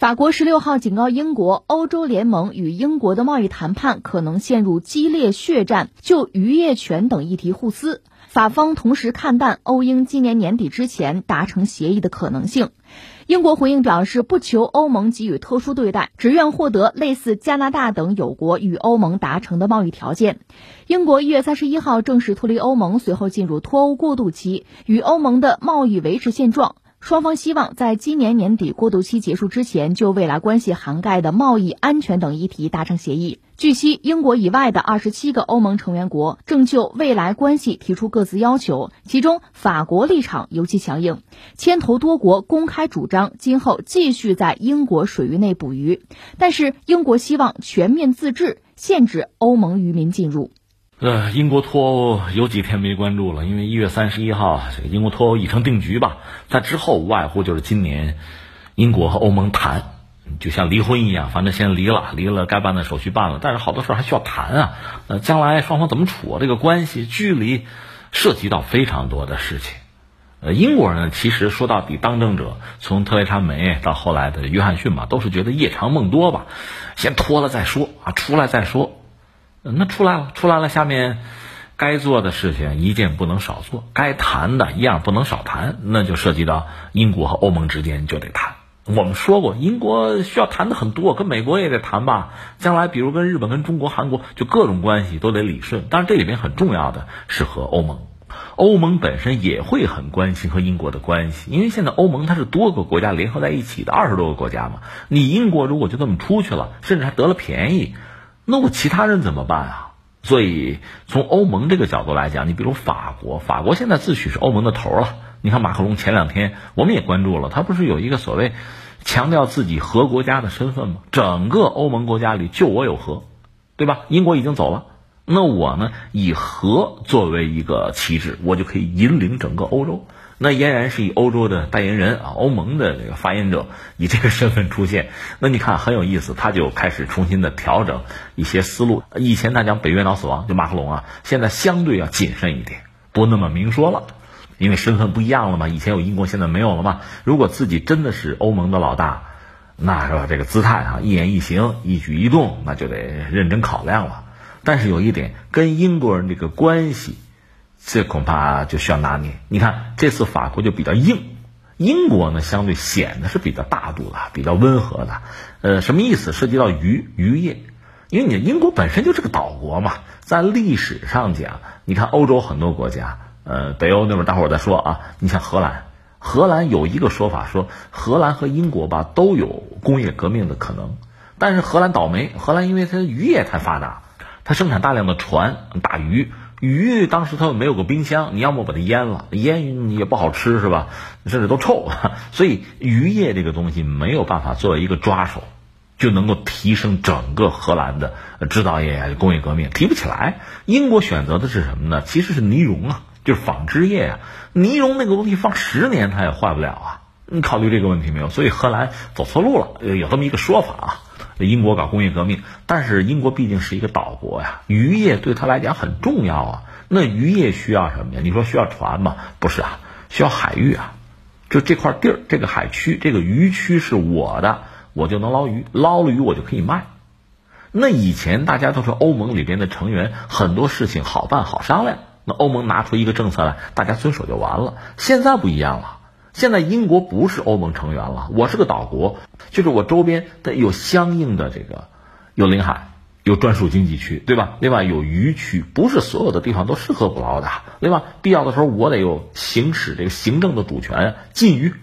法国十六号警告英国，欧洲联盟与英国的贸易谈判可能陷入激烈血战，就渔业权等议题互撕。法方同时看淡欧英今年年底之前达成协议的可能性。英国回应表示，不求欧盟给予特殊对待，只愿获得类似加拿大等友国与欧盟达成的贸易条件。英国一月三十一号正式脱离欧盟，随后进入脱欧过渡期，与欧盟的贸易维持现状。双方希望在今年年底过渡期结束之前，就未来关系涵盖的贸易、安全等议题达成协议。据悉，英国以外的二十七个欧盟成员国正就未来关系提出各自要求，其中法国立场尤其强硬，牵头多国公开主张今后继续在英国水域内捕鱼，但是英国希望全面自治，限制欧盟渔民进入。呃，英国脱欧有几天没关注了，因为一月三十一号，这个英国脱欧已成定局吧。在之后无外乎就是今年，英国和欧盟谈，就像离婚一样，反正先离了，离了该办的手续办了，但是好多事儿还需要谈啊。呃，将来双方怎么处这个关系，距离涉及到非常多的事情。呃，英国人其实说到底，当政者从特蕾莎梅到后来的约翰逊吧，都是觉得夜长梦多吧，先拖了再说啊，出来再说。那出来了，出来了，下面该做的事情一件不能少做，该谈的一样不能少谈，那就涉及到英国和欧盟之间就得谈。我们说过，英国需要谈的很多，跟美国也得谈吧。将来比如跟日本、跟中国、韩国，就各种关系都得理顺。当然，这里面很重要的是和欧盟，欧盟本身也会很关心和英国的关系，因为现在欧盟它是多个国家联合在一起的，二十多个国家嘛。你英国如果就这么出去了，甚至还得了便宜。那我其他人怎么办啊？所以从欧盟这个角度来讲，你比如法国，法国现在自诩是欧盟的头了。你看马克龙前两天我们也关注了，他不是有一个所谓强调自己核国家的身份吗？整个欧盟国家里就我有核，对吧？英国已经走了，那我呢以核作为一个旗帜，我就可以引领整个欧洲。那俨然是以欧洲的代言人啊，欧盟的这个发言者以这个身份出现，那你看很有意思，他就开始重新的调整一些思路。以前他讲北约脑死亡，就马克龙啊，现在相对要谨慎一点，不那么明说了，因为身份不一样了嘛。以前有英国，现在没有了嘛。如果自己真的是欧盟的老大，那是吧？这个姿态啊，一言一行、一举一动，那就得认真考量了。但是有一点，跟英国人这个关系。这恐怕就需要拿捏。你看，这次法国就比较硬，英国呢相对显得是比较大度的，比较温和的。呃，什么意思？涉及到渔渔业，因为你英国本身就是个岛国嘛，在历史上讲，你看欧洲很多国家，呃，北欧那边大伙儿在说啊，你像荷兰，荷兰有一个说法说，荷兰和英国吧都有工业革命的可能，但是荷兰倒霉，荷兰因为它渔业太发达，它生产大量的船打鱼。鱼当时它又没有个冰箱，你要么把它腌了，腌也不好吃是吧？甚至都臭，所以渔业这个东西没有办法作为一个抓手，就能够提升整个荷兰的制造业、工业革命，提不起来。英国选择的是什么呢？其实是呢绒啊，就是纺织业啊。呢绒那个东西放十年它也坏不了啊。你考虑这个问题没有？所以荷兰走错路了，有这么一个说法啊。英国搞工业革命，但是英国毕竟是一个岛国呀，渔业对他来讲很重要啊。那渔业需要什么呀？你说需要船吗？不是啊，需要海域啊。就这块地儿，这个海区，这个渔区是我的，我就能捞鱼，捞了鱼我就可以卖。那以前大家都是欧盟里边的成员，很多事情好办好商量。那欧盟拿出一个政策来，大家遵守就完了。现在不一样了。现在英国不是欧盟成员了，我是个岛国，就是我周边得有相应的这个有领海，有专属经济区，对吧？另外有渔区，不是所有的地方都适合捕捞的。另外，必要的时候我得有行使这个行政的主权，禁渔，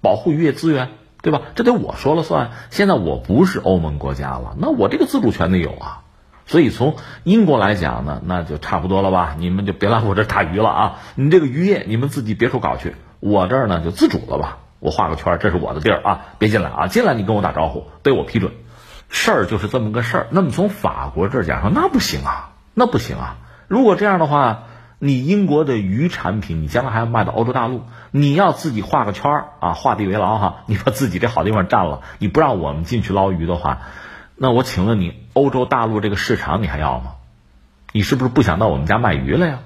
保护渔业资源，对吧？这得我说了算。现在我不是欧盟国家了，那我这个自主权得有啊。所以从英国来讲呢，那就差不多了吧？你们就别来我这打鱼了啊！你这个渔业，你们自己别处搞去。我这儿呢就自主了吧，我画个圈，这是我的地儿啊，别进来啊！进来你跟我打招呼，得我批准。事儿就是这么个事儿。那么从法国这儿讲说，那不行啊，那不行啊！如果这样的话，你英国的鱼产品，你将来还要卖到欧洲大陆，你要自己画个圈儿啊，画地为牢哈！你把自己这好地方占了，你不让我们进去捞鱼的话，那我请问你，欧洲大陆这个市场你还要吗？你是不是不想到我们家卖鱼了呀？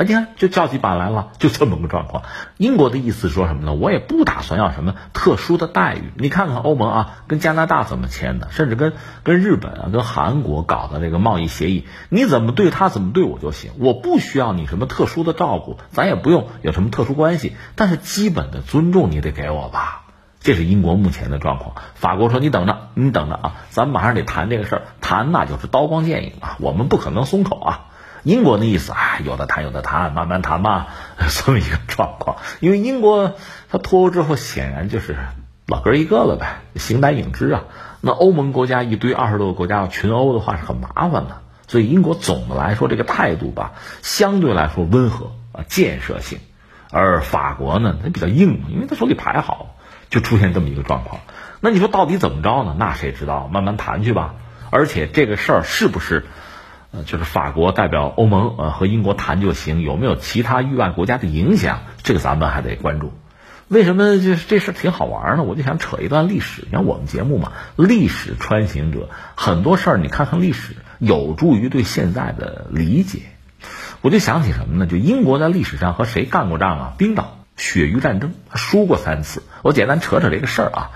啊，你看就叫起板来了，就这么个状况。英国的意思说什么呢？我也不打算要什么特殊的待遇。你看看欧盟啊，跟加拿大怎么签的，甚至跟跟日本啊、跟韩国搞的这个贸易协议，你怎么对他，怎么对我就行，我不需要你什么特殊的照顾，咱也不用有什么特殊关系，但是基本的尊重你得给我吧。这是英国目前的状况。法国说：“你等着，你等着啊，咱马上得谈这个事儿，谈那就是刀光剑影啊，我们不可能松口啊。”英国的意思啊，有的谈，有的谈，慢慢谈吧，这么一个状况。因为英国它脱欧之后，显然就是老哥一个了呗，形单影只啊。那欧盟国家一堆二十多个国家要群殴的话是很麻烦的，所以英国总的来说这个态度吧，相对来说温和啊，建设性。而法国呢，它比较硬，因为它手里牌好，就出现这么一个状况。那你说到底怎么着呢？那谁知道？慢慢谈去吧。而且这个事儿是不是？呃，就是法国代表欧盟呃和英国谈就行，有没有其他域外国家的影响？这个咱们还得关注。为什么就是这事挺好玩呢？我就想扯一段历史。你看我们节目嘛，历史穿行者，很多事儿你看看历史，有助于对现在的理解。我就想起什么呢？就英国在历史上和谁干过仗啊？冰岛鳕鱼战争输过三次。我简单扯扯这个事儿啊。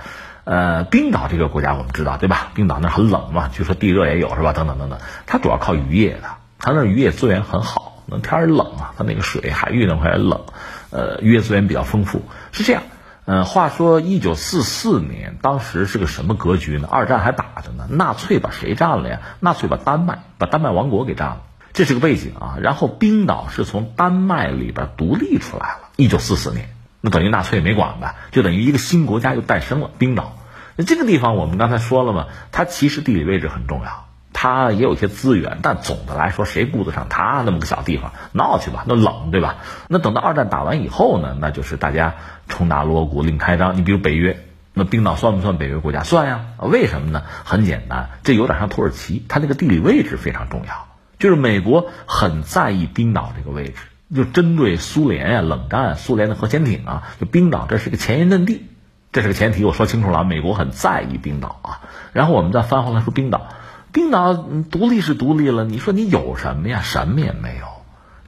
呃，冰岛这个国家我们知道对吧？冰岛那很冷嘛，据说地热也有是吧？等等等等，它主要靠渔业的，它那渔业资源很好。那天儿冷啊，它那个水海域那块冷，呃，渔业资源比较丰富。是这样，嗯，话说一九四四年，当时是个什么格局呢？二战还打着呢，纳粹把谁占了呀？纳粹把丹麦，把丹麦王国给占了，这是个背景啊。然后冰岛是从丹麦里边独立出来了，一九四四年。那等于纳粹也没管吧，就等于一个新国家又诞生了。冰岛，那这个地方我们刚才说了嘛，它其实地理位置很重要，它也有一些资源，但总的来说，谁顾得上它那么个小地方？闹去吧，那冷对吧？那等到二战打完以后呢，那就是大家重打锣鼓另开张。你比如北约，那冰岛算不算北约国家？算呀。为什么呢？很简单，这有点像土耳其，它那个地理位置非常重要，就是美国很在意冰岛这个位置。就针对苏联呀，冷战，苏联的核潜艇啊，就冰岛，这是个前沿阵地，这是个前提。我说清楚了，美国很在意冰岛啊。然后我们再翻回来说冰岛，冰岛独立是独立了，你说你有什么呀？什么也没有，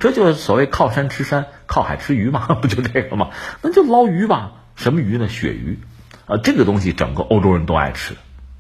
这就是所谓靠山吃山，靠海吃鱼嘛，不就这个吗？那就捞鱼吧，什么鱼呢？鳕鱼，啊，这个东西整个欧洲人都爱吃。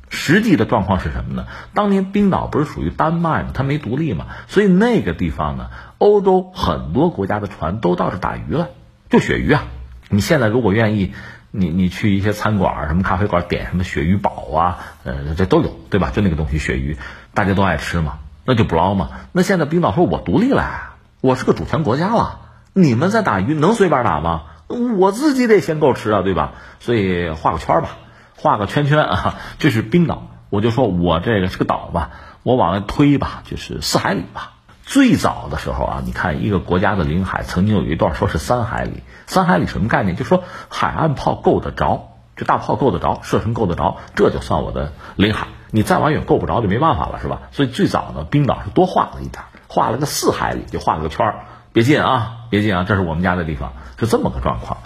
实际的状况是什么呢？当年冰岛不是属于丹麦吗？它没独立嘛，所以那个地方呢，欧洲很多国家的船都到这打鱼了，就鳕鱼啊。你现在如果愿意，你你去一些餐馆、什么咖啡馆点什么鳕鱼堡啊，呃，这都有，对吧？就那个东西鳕鱼，大家都爱吃嘛，那就不捞嘛。那现在冰岛说我独立了，我是个主权国家了，你们在打鱼能随便打吗？我自己得先够吃啊，对吧？所以画个圈吧。画个圈圈啊，这是冰岛。我就说我这个是个岛吧，我往外推吧，就是四海里吧。最早的时候啊，你看一个国家的领海，曾经有一段说是三海里。三海里什么概念？就说海岸炮够得着，这大炮够得着，射程够得着，这就算我的领海。你再往远够不着就没办法了，是吧？所以最早呢，冰岛是多画了一点，画了个四海里，就画了个圈儿。别进啊，别进啊，这是我们家的地方，是这么个状况。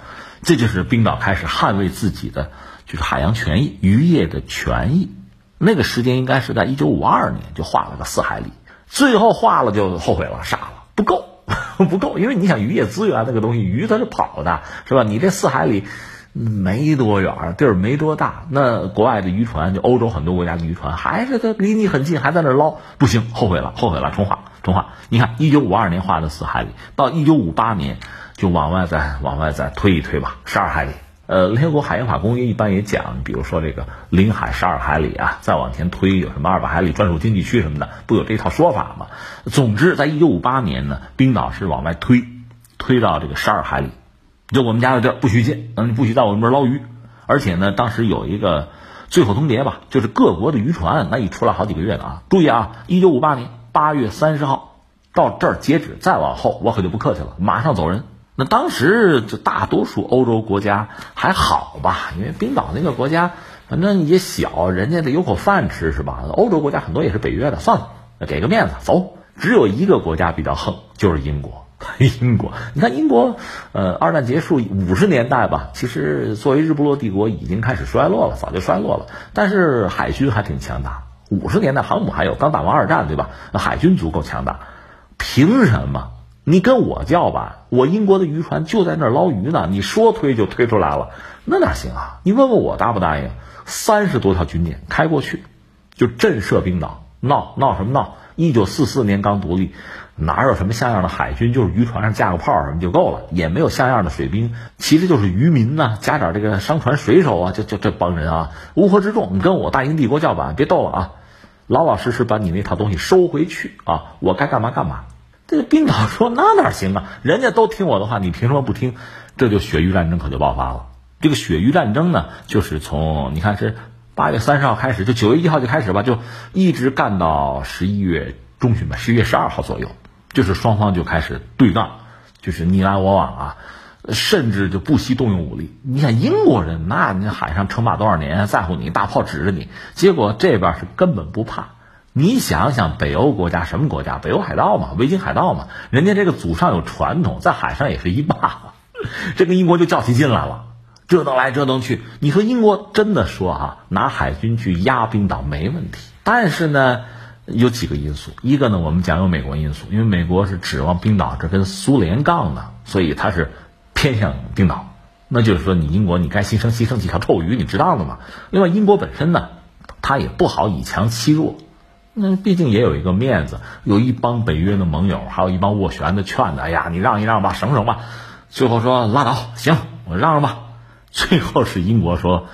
这就是冰岛开始捍卫自己的。就是海洋权益、渔业的权益，那个时间应该是在一九五二年就画了个四海里，最后画了就后悔了，傻了，不够，不够，因为你想渔业资源那个东西，鱼它是跑的，是吧？你这四海里没多远，地儿没多大，那国外的渔船，就欧洲很多国家的渔船，还是它离你很近，还在那捞，不行，后悔了，后悔了，重画，重画。你看一九五二年画的四海里，到一九五八年就往外再往外再推一推吧，十二海里。呃，联合国海洋法公约一般也讲，比如说这个领海十二海里啊，再往前推有什么二百海里专属经济区什么的，不有这套说法吗？总之，在一九五八年呢，冰岛是往外推，推到这个十二海里，就我们家的地儿不许进，嗯，不许在我们这儿捞鱼。而且呢，当时有一个最后通牒吧，就是各国的渔船那一出来好几个月的啊，注意啊，一九五八年八月三十号到这儿截止，再往后我可就不客气了，马上走人。那当时就大多数欧洲国家还好吧，因为冰岛那个国家反正也小，人家得有口饭吃是吧？欧洲国家很多也是北约的，算了，给个面子走。只有一个国家比较横，就是英国。英国，你看英国，呃，二战结束五十年代吧，其实作为日不落帝国已经开始衰落了，早就衰落了。但是海军还挺强大，五十年代航母还有，刚打完二战对吧？海军足够强大，凭什么？你跟我叫板，我英国的渔船就在那儿捞鱼呢，你说推就推出来了，那哪行啊？你问问我答不答应？三十多条军舰开过去，就震慑冰岛，闹闹什么闹？一九四四年刚独立，哪有什么像样的海军？就是渔船上架个炮什么就够了，也没有像样的水兵，其实就是渔民呐，加点这个商船水手啊，就就这帮人啊，乌合之众。你跟我大英帝国叫板，别逗了啊！老老实实把你那套东西收回去啊！我该干嘛干嘛。这个冰岛说那哪行啊？人家都听我的话，你凭什么不听？这就血域战争可就爆发了。这个血域战争呢，就是从你看是八月三十号开始，就九月一号就开始吧，就一直干到十一月中旬吧，十一月十二号左右，就是双方就开始对杠，就是你来我往啊。甚至就不惜动用武力。你看英国人，那你海上称霸多少年，在乎你大炮指着你，结果这边是根本不怕。你想想，北欧国家什么国家？北欧海盗嘛，维京海盗嘛，人家这个祖上有传统，在海上也是一霸。这个英国就较起劲来了，折腾来折腾去。你说英国真的说啊，拿海军去压冰岛没问题，但是呢，有几个因素。一个呢，我们讲有美国因素，因为美国是指望冰岛这跟苏联杠的，所以他是。偏向冰岛，那就是说你英国你该牺牲牺牲几条臭鱼，你知道的嘛。另外，英国本身呢，它也不好以强欺弱，那毕竟也有一个面子，有一帮北约的盟友，还有一帮斡旋的劝的，哎呀，你让一让吧，省省吧。最后说拉倒，行，我让让吧。最后是英国说，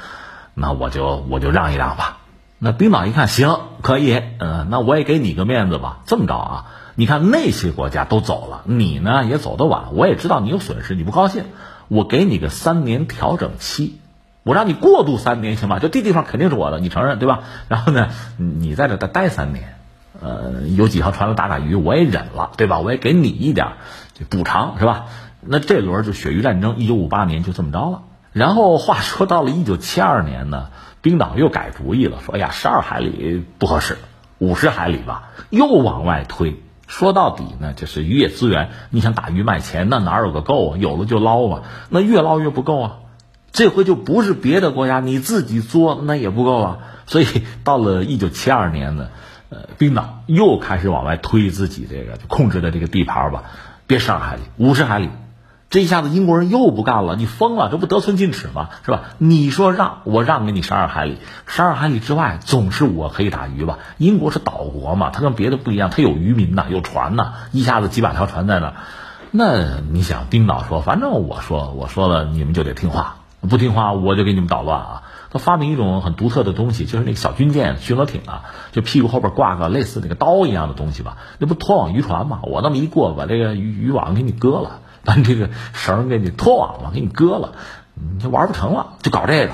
那我就我就让一让吧。那冰岛一看行，可以，嗯，那我也给你个面子吧。这么着啊。你看那些国家都走了，你呢也走得晚。我也知道你有损失，你不高兴，我给你个三年调整期，我让你过渡三年行吗？就这地方肯定是我的，你承认对吧？然后呢，你在这再待三年，呃，有几条船来打打鱼，我也忍了，对吧？我也给你一点补偿，是吧？那这轮就鳕鱼战争，一九五八年就这么着了。然后话说到了一九七二年呢，冰岛又改主意了，说哎呀，十二海里不合适，五十海里吧，又往外推。说到底呢，就是渔业资源。你想打鱼卖钱，那哪有个够啊？有了就捞嘛，那越捞越不够啊。这回就不是别的国家，你自己作那也不够啊。所以到了一九七二年呢，呃，冰岛又开始往外推自己这个控制的这个地盘吧，别十二海里，五十海里。这一下子英国人又不干了，你疯了，这不得寸进尺吗？是吧？你说让我让给你十二海里，十二海里之外总是我可以打鱼吧？英国是岛国嘛，它跟别的不一样，它有渔民呐，有船呐，一下子几百条船在那。那你想，冰岛说，反正我说我说了，你们就得听话，不听话我就给你们捣乱啊！他发明一种很独特的东西，就是那个小军舰、巡逻艇啊，就屁股后边挂个类似那个刀一样的东西吧，那不拖网渔船嘛？我那么一过，把这个渔渔网给你割了。把这个绳给你拖网了，给你割了，你就玩不成了，就搞这个。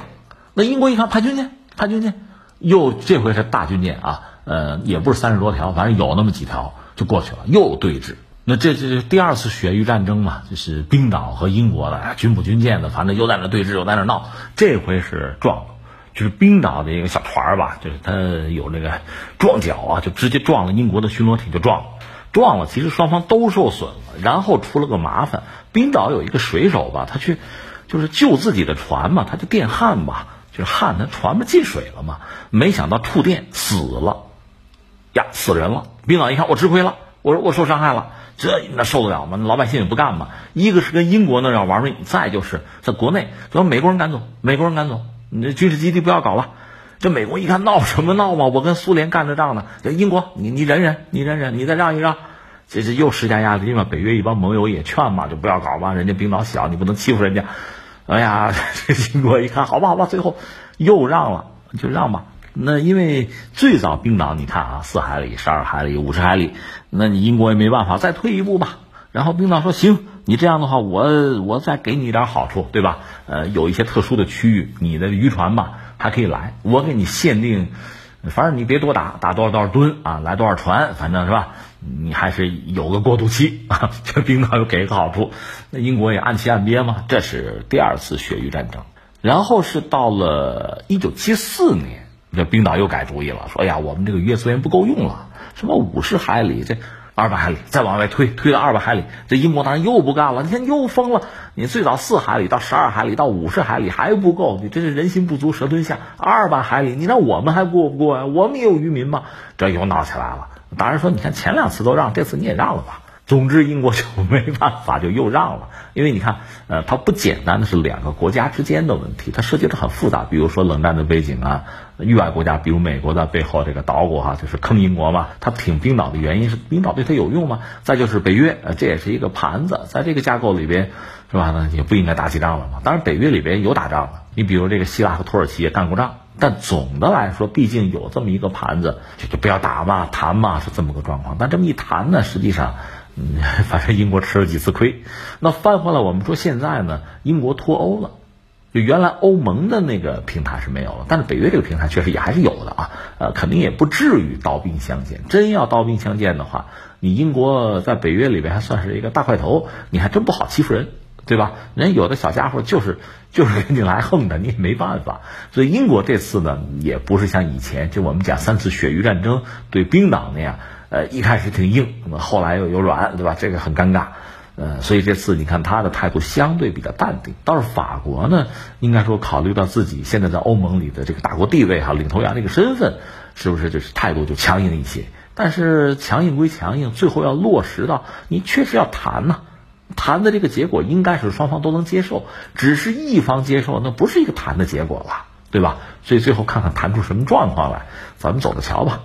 那英国一看派军舰，派军舰，又这回是大军舰啊，呃，也不是三十多条，反正有那么几条就过去了，又对峙。那这这是第二次血域战争嘛，就是冰岛和英国的军补军舰的，反正又在那对峙，又在那闹。这回是撞了，就是冰岛的一个小船吧，就是它有那个撞角啊，就直接撞了英国的巡逻艇，就撞了。撞了，其实双方都受损了，然后出了个麻烦。冰岛有一个水手吧，他去就是救自己的船嘛，他就电焊吧，就是焊他船不进水了嘛，没想到触电死了，呀，死人了。冰岛一看，我吃亏了，我说我受伤害了，这那受得了吗？老百姓也不干嘛。一个是跟英国那要玩命，再就是在国内把美国人赶走，美国人赶走，你这军事基地不要搞了。这美国一看闹什么闹嘛？我跟苏联干着仗呢。这英国，你你忍忍，你忍忍，你再让一让，这这又施加压力嘛？北约一帮盟友也劝嘛，就不要搞嘛。人家冰岛小，你不能欺负人家。哎呀，这英国一看，好吧好吧，最后又让了，就让吧。那因为最早冰岛，你看啊，四海里、十二海里、五十海里，那你英国也没办法，再退一步吧。然后冰岛说行，你这样的话，我我再给你一点好处，对吧？呃，有一些特殊的区域，你的渔船吧。还可以来，我给你限定，反正你别多打，打多少多少吨啊，来多少船，反正是吧？你还是有个过渡期啊。这冰岛又给个好处，那英国也按期按鳖嘛。这是第二次血域战争，然后是到了一九七四年，这冰岛又改主意了，说呀，我们这个渔业资源不够用了，什么五十海里这。二百海里，再往外推，推到二百海里，这英国当然又不干了。你看又疯了，你最早四海里到十二海里到五十海里还不够，你这是人心不足蛇吞象。二百海里，你让我们还过不过呀？我们也有渔民嘛，这又闹起来了。当然说，你看前两次都让，这次你也让了吧？总之，英国就没办法，就又让了。因为你看，呃，它不简单的是两个国家之间的问题，它涉及的很复杂。比如说冷战的背景啊，域外国家，比如美国在背后这个捣鼓哈，就是坑英国嘛。它挺冰岛的原因是冰岛对它有用吗？再就是北约，呃，这也是一个盘子，在这个架构里边，是吧？那也不应该打起仗了嘛。当然，北约里边有打仗的，你比如这个希腊和土耳其也干过仗。但总的来说，毕竟有这么一个盘子，就就不要打嘛，谈嘛，是这么个状况。但这么一谈呢，实际上。嗯，反正英国吃了几次亏，那翻回来我们说现在呢，英国脱欧了，就原来欧盟的那个平台是没有了，但是北约这个平台确实也还是有的啊，呃，肯定也不至于刀兵相见。真要刀兵相见的话，你英国在北约里边还算是一个大块头，你还真不好欺负人，对吧？人有的小家伙就是 就是跟你来横的，你也没办法。所以英国这次呢，也不是像以前就我们讲三次鳕鱼战争对冰岛那样。呃，一开始挺硬，那么后来又有软，对吧？这个很尴尬，呃，所以这次你看他的态度相对比较淡定。倒是法国呢，应该说考虑到自己现在在欧盟里的这个大国地位哈，领头羊这个身份，是不是就是态度就强硬一些？但是强硬归强硬，最后要落实到你确实要谈呐，谈的这个结果应该是双方都能接受，只是一方接受，那不是一个谈的结果了，对吧？所以最后看看谈出什么状况来，咱们走着瞧吧。